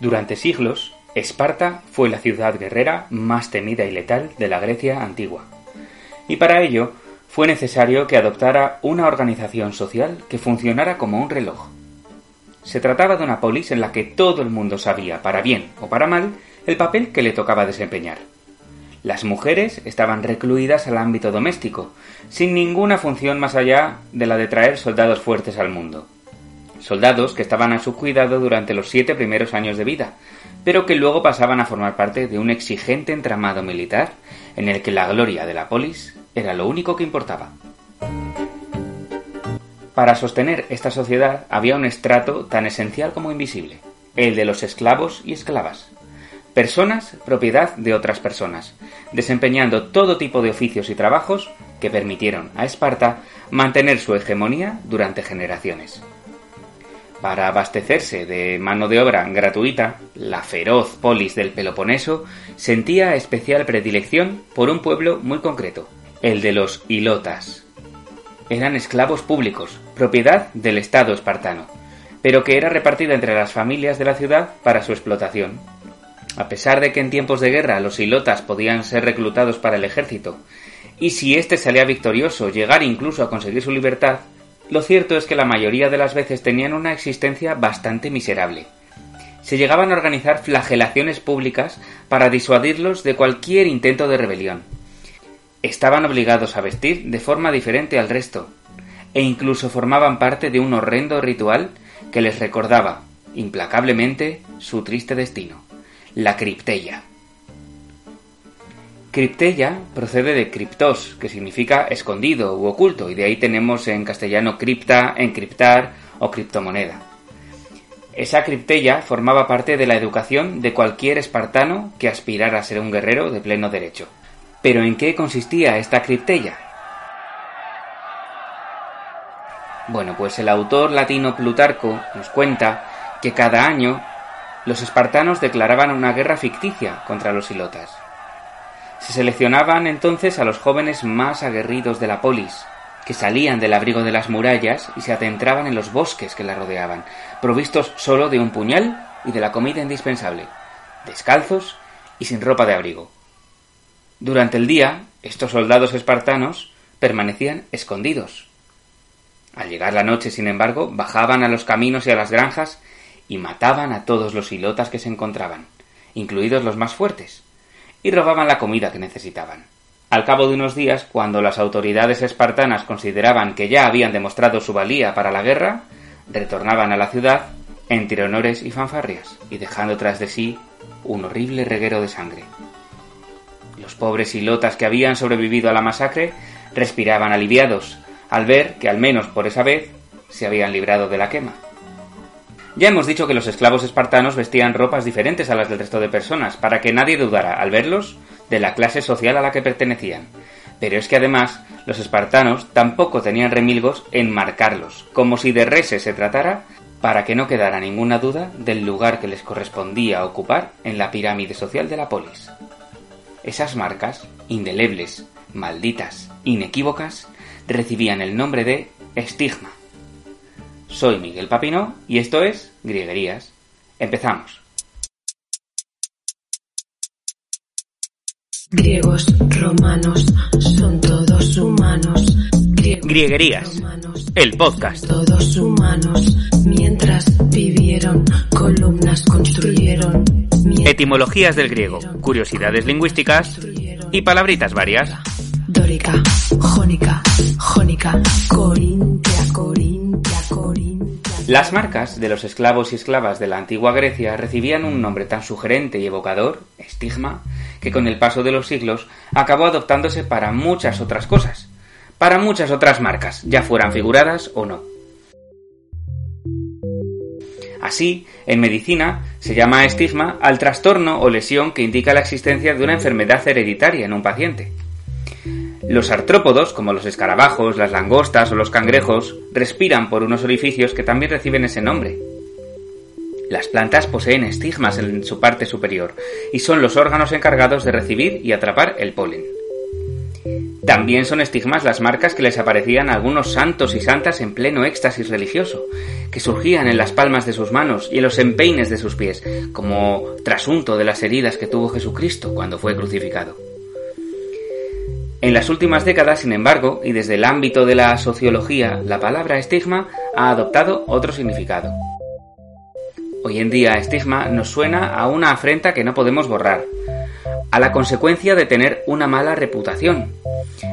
Durante siglos, Esparta fue la ciudad guerrera más temida y letal de la Grecia antigua. Y para ello fue necesario que adoptara una organización social que funcionara como un reloj. Se trataba de una polis en la que todo el mundo sabía, para bien o para mal, el papel que le tocaba desempeñar. Las mujeres estaban recluidas al ámbito doméstico, sin ninguna función más allá de la de traer soldados fuertes al mundo. Soldados que estaban a su cuidado durante los siete primeros años de vida, pero que luego pasaban a formar parte de un exigente entramado militar en el que la gloria de la polis era lo único que importaba. Para sostener esta sociedad había un estrato tan esencial como invisible, el de los esclavos y esclavas. Personas propiedad de otras personas, desempeñando todo tipo de oficios y trabajos que permitieron a Esparta mantener su hegemonía durante generaciones. Para abastecerse de mano de obra gratuita, la feroz polis del Peloponeso sentía especial predilección por un pueblo muy concreto, el de los ilotas. Eran esclavos públicos, propiedad del Estado espartano, pero que era repartida entre las familias de la ciudad para su explotación. A pesar de que en tiempos de guerra los ilotas podían ser reclutados para el ejército, y si éste salía victorioso llegar incluso a conseguir su libertad, lo cierto es que la mayoría de las veces tenían una existencia bastante miserable. Se llegaban a organizar flagelaciones públicas para disuadirlos de cualquier intento de rebelión. Estaban obligados a vestir de forma diferente al resto, e incluso formaban parte de un horrendo ritual que les recordaba, implacablemente, su triste destino, la criptella. Criptella procede de criptos, que significa escondido u oculto, y de ahí tenemos en castellano cripta, encriptar o criptomoneda. Esa criptella formaba parte de la educación de cualquier espartano que aspirara a ser un guerrero de pleno derecho. Pero ¿en qué consistía esta criptella? Bueno, pues el autor latino Plutarco nos cuenta que cada año los espartanos declaraban una guerra ficticia contra los ilotas. Se seleccionaban entonces a los jóvenes más aguerridos de la polis, que salían del abrigo de las murallas y se adentraban en los bosques que la rodeaban, provistos solo de un puñal y de la comida indispensable, descalzos y sin ropa de abrigo. Durante el día, estos soldados espartanos permanecían escondidos. Al llegar la noche, sin embargo, bajaban a los caminos y a las granjas y mataban a todos los ilotas que se encontraban, incluidos los más fuertes, y robaban la comida que necesitaban. Al cabo de unos días, cuando las autoridades espartanas consideraban que ya habían demostrado su valía para la guerra, retornaban a la ciudad entre honores y fanfarrias, y dejando tras de sí un horrible reguero de sangre. Los pobres ilotas que habían sobrevivido a la masacre respiraban aliviados al ver que al menos por esa vez se habían librado de la quema. Ya hemos dicho que los esclavos espartanos vestían ropas diferentes a las del resto de personas, para que nadie dudara, al verlos, de la clase social a la que pertenecían. Pero es que además los espartanos tampoco tenían remilgos en marcarlos, como si de reses se tratara, para que no quedara ninguna duda del lugar que les correspondía ocupar en la pirámide social de la polis. Esas marcas, indelebles, malditas, inequívocas, recibían el nombre de estigma. Soy Miguel Papino y esto es Grieguerías. Empezamos. Griegos, romanos, son todos humanos. Griegos, Grieguerías, romanos, el podcast. todos humanos. Mientras vivieron, columnas construyeron. Etimologías del griego, curiosidades lingüísticas y palabritas varias. Dórica, jónica, jónica, corintia, corintia, corintia. Las marcas de los esclavos y esclavas de la antigua Grecia recibían un nombre tan sugerente y evocador, estigma, que con el paso de los siglos acabó adoptándose para muchas otras cosas, para muchas otras marcas, ya fueran figuradas o no. Así, en medicina, se llama estigma al trastorno o lesión que indica la existencia de una enfermedad hereditaria en un paciente. Los artrópodos, como los escarabajos, las langostas o los cangrejos, respiran por unos orificios que también reciben ese nombre. Las plantas poseen estigmas en su parte superior y son los órganos encargados de recibir y atrapar el polen. También son estigmas las marcas que les aparecían a algunos santos y santas en pleno éxtasis religioso, que surgían en las palmas de sus manos y en los empeines de sus pies, como trasunto de las heridas que tuvo Jesucristo cuando fue crucificado. En las últimas décadas, sin embargo, y desde el ámbito de la sociología, la palabra estigma ha adoptado otro significado. Hoy en día, estigma nos suena a una afrenta que no podemos borrar, a la consecuencia de tener una mala reputación,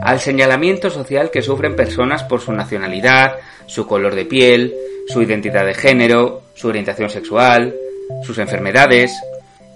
al señalamiento social que sufren personas por su nacionalidad, su color de piel, su identidad de género, su orientación sexual, sus enfermedades,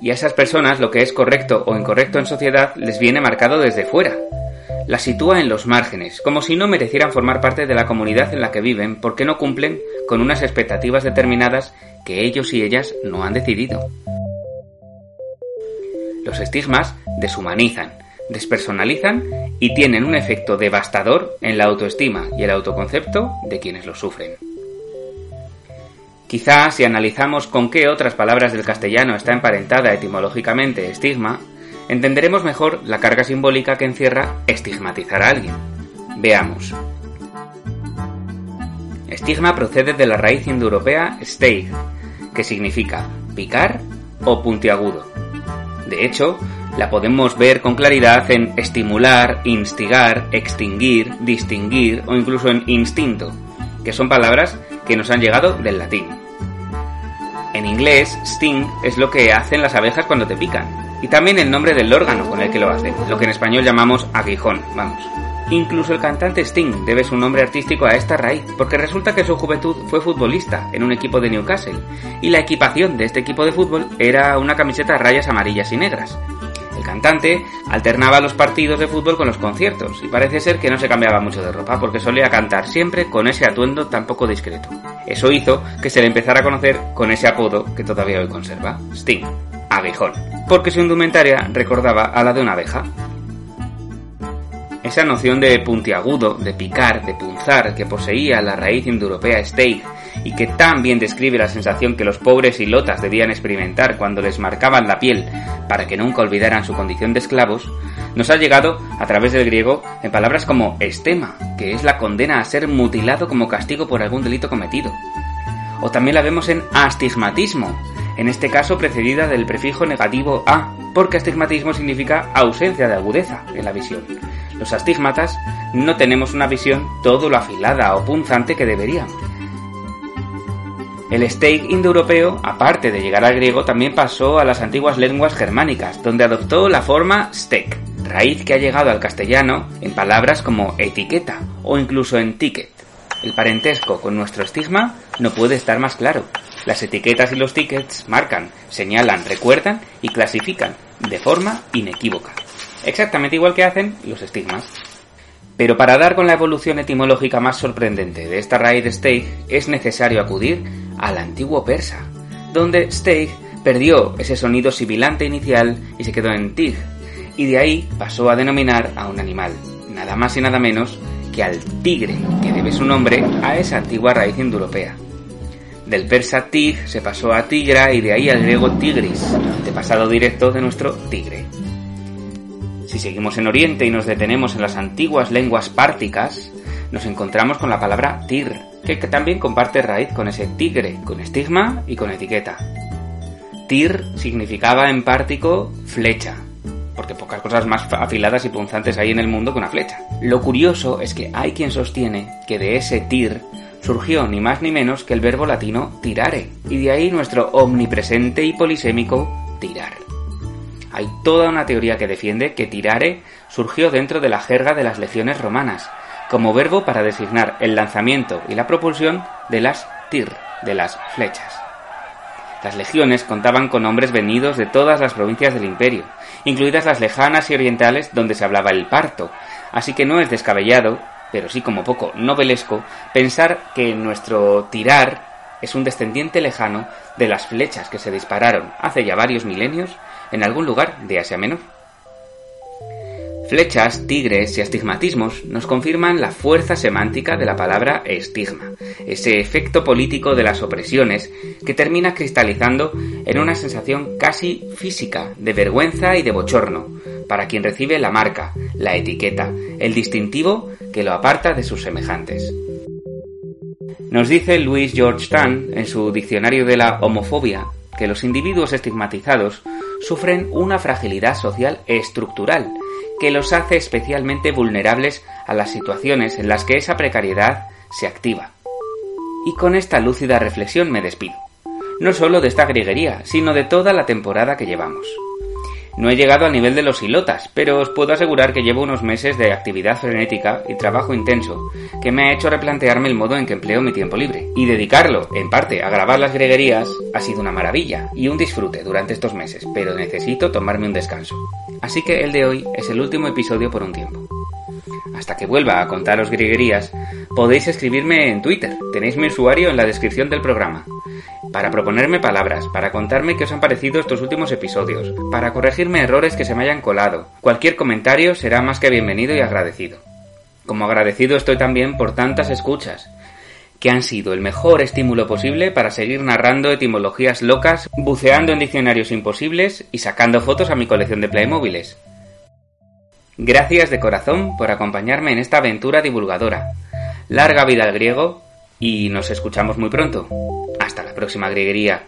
y a esas personas lo que es correcto o incorrecto en sociedad les viene marcado desde fuera, las sitúa en los márgenes, como si no merecieran formar parte de la comunidad en la que viven porque no cumplen con unas expectativas determinadas que ellos y ellas no han decidido. Los estigmas deshumanizan, despersonalizan y tienen un efecto devastador en la autoestima y el autoconcepto de quienes lo sufren. Quizá si analizamos con qué otras palabras del castellano está emparentada etimológicamente estigma, entenderemos mejor la carga simbólica que encierra estigmatizar a alguien. Veamos. Estigma procede de la raíz indoeuropea steig, que significa picar o puntiagudo. De hecho, la podemos ver con claridad en estimular, instigar, extinguir, distinguir o incluso en instinto, que son palabras que nos han llegado del latín. En inglés, sting es lo que hacen las abejas cuando te pican, y también el nombre del órgano con el que lo hace, lo que en español llamamos aguijón, vamos. Incluso el cantante Sting debe su nombre artístico a esta raíz, porque resulta que su juventud fue futbolista en un equipo de Newcastle, y la equipación de este equipo de fútbol era una camiseta a rayas amarillas y negras. El cantante alternaba los partidos de fútbol con los conciertos, y parece ser que no se cambiaba mucho de ropa, porque solía cantar siempre con ese atuendo tan poco discreto. Eso hizo que se le empezara a conocer con ese apodo que todavía hoy conserva, Sting, aguijón porque su indumentaria recordaba a la de una abeja. Esa noción de puntiagudo, de picar, de punzar que poseía la raíz indoeuropea steig y que tan bien describe la sensación que los pobres ilotas debían experimentar cuando les marcaban la piel para que nunca olvidaran su condición de esclavos, nos ha llegado a través del griego en palabras como estema, que es la condena a ser mutilado como castigo por algún delito cometido. O también la vemos en astigmatismo, en este caso precedida del prefijo negativo a, porque astigmatismo significa ausencia de agudeza en la visión. Los astigmatas no tenemos una visión todo lo afilada o punzante que deberíamos. El steak indoeuropeo, aparte de llegar al griego, también pasó a las antiguas lenguas germánicas, donde adoptó la forma steak, raíz que ha llegado al castellano en palabras como etiqueta o incluso en ticket. El parentesco con nuestro estigma no puede estar más claro. Las etiquetas y los tickets marcan, señalan, recuerdan y clasifican de forma inequívoca. Exactamente igual que hacen los estigmas. Pero para dar con la evolución etimológica más sorprendente de esta raíz de steig es necesario acudir al antiguo persa, donde steig perdió ese sonido sibilante inicial y se quedó en tig, y de ahí pasó a denominar a un animal, nada más y nada menos que al tigre, que debe su nombre a esa antigua raíz indoeuropea. Del persa tig se pasó a tigra y de ahí al griego tigris, de pasado directo de nuestro tigre. Si seguimos en Oriente y nos detenemos en las antiguas lenguas párticas, nos encontramos con la palabra tir, que también comparte raíz con ese tigre, con estigma y con etiqueta. Tir significaba en pártico flecha, porque pocas cosas más afiladas y punzantes hay en el mundo que una flecha. Lo curioso es que hay quien sostiene que de ese tir surgió ni más ni menos que el verbo latino tirare, y de ahí nuestro omnipresente y polisémico tirar. Hay toda una teoría que defiende que tirare surgió dentro de la jerga de las legiones romanas, como verbo para designar el lanzamiento y la propulsión de las tir, de las flechas. Las legiones contaban con hombres venidos de todas las provincias del imperio, incluidas las lejanas y orientales donde se hablaba el parto, así que no es descabellado pero sí como poco novelesco, pensar que nuestro tirar es un descendiente lejano de las flechas que se dispararon hace ya varios milenios en algún lugar de Asia Menor. Flechas, tigres y astigmatismos nos confirman la fuerza semántica de la palabra estigma, ese efecto político de las opresiones que termina cristalizando en una sensación casi física de vergüenza y de bochorno para quien recibe la marca, la etiqueta, el distintivo que lo aparta de sus semejantes. Nos dice Louis George Tan en su Diccionario de la Homofobia que los individuos estigmatizados sufren una fragilidad social estructural que los hace especialmente vulnerables a las situaciones en las que esa precariedad se activa. Y con esta lúcida reflexión me despido, no solo de esta grieguería, sino de toda la temporada que llevamos. No he llegado al nivel de los hilotas, pero os puedo asegurar que llevo unos meses de actividad frenética y trabajo intenso, que me ha hecho replantearme el modo en que empleo mi tiempo libre. Y dedicarlo, en parte, a grabar las greguerías ha sido una maravilla y un disfrute durante estos meses, pero necesito tomarme un descanso. Así que el de hoy es el último episodio por un tiempo. Hasta que vuelva a contaros grieguerías, podéis escribirme en Twitter, tenéis mi usuario en la descripción del programa para proponerme palabras, para contarme qué os han parecido estos últimos episodios, para corregirme errores que se me hayan colado. Cualquier comentario será más que bienvenido y agradecido. Como agradecido estoy también por tantas escuchas, que han sido el mejor estímulo posible para seguir narrando etimologías locas, buceando en diccionarios imposibles y sacando fotos a mi colección de Playmobiles. Gracias de corazón por acompañarme en esta aventura divulgadora. Larga vida al griego y nos escuchamos muy pronto próxima grieguería.